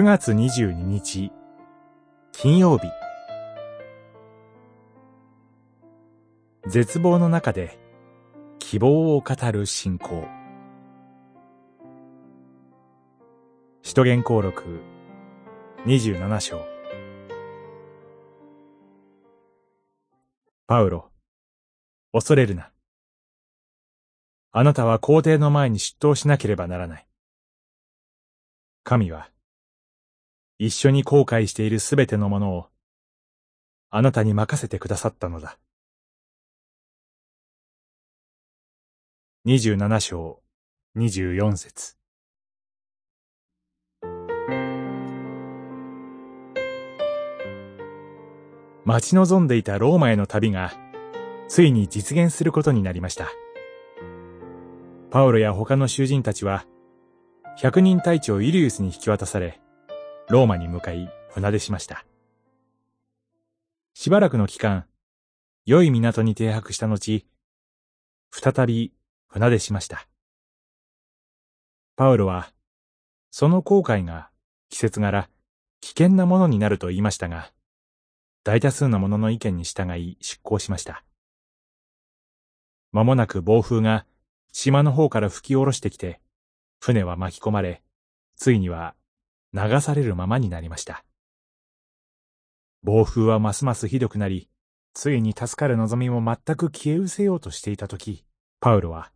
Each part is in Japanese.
9月22日、金曜日。絶望の中で希望を語る信仰。使徒言行録27章。パウロ、恐れるな。あなたは皇帝の前に出頭しなければならない。神は、一緒に後悔しているすべてのものを、あなたに任せてくださったのだ。二十七章、二十四節。待ち望んでいたローマへの旅が、ついに実現することになりました。パウロや他の囚人たちは、百人隊長イリウスに引き渡され、ローマに向かい船出しました。しばらくの期間、良い港に停泊した後、再び船出しました。パウロは、その航海が季節柄危険なものになると言いましたが、大多数の者の意見に従い出港しました。間もなく暴風が島の方から吹き下ろしてきて、船は巻き込まれ、ついには流されるままになりました。暴風はますますひどくなり、ついに助かる望みも全く消え失せようとしていたとき、パウロは、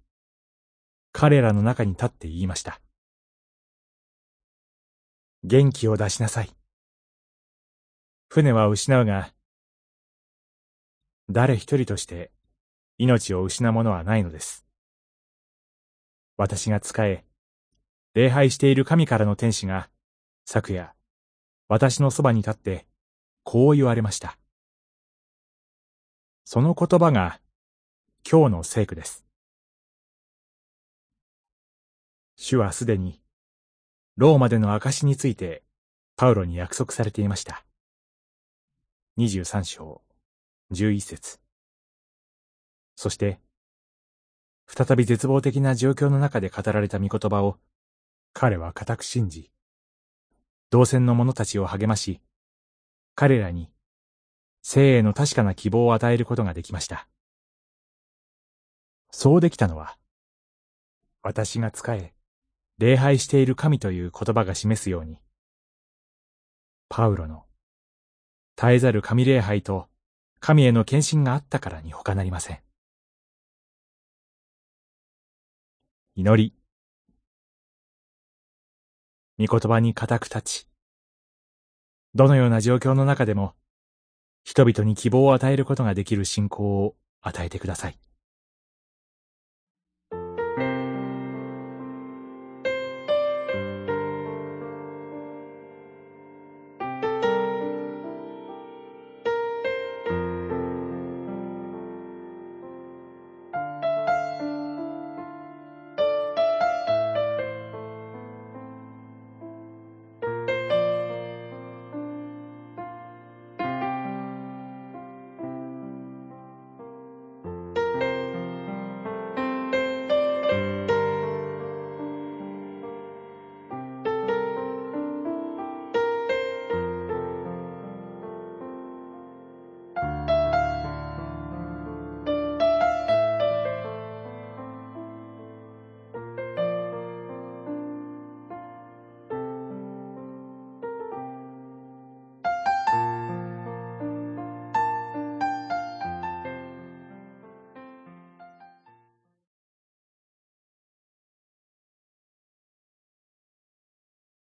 彼らの中に立って言いました。元気を出しなさい。船は失うが、誰一人として命を失うものはないのです。私が仕え、礼拝している神からの天使が、昨夜、私のそばに立って、こう言われました。その言葉が、今日の聖句です。主はすでに、ローマでの証について、パウロに約束されていました。23章、11節そして、再び絶望的な状況の中で語られた御言葉を彼は固く信じ、同船の者たちを励まし、彼らに生への確かな希望を与えることができました。そうできたのは、私が仕え、礼拝している神という言葉が示すように、パウロの絶えざる神礼拝と神への献身があったからに他なりません。祈り。御言葉に固く立ち、どのような状況の中でも、人々に希望を与えることができる信仰を与えてください。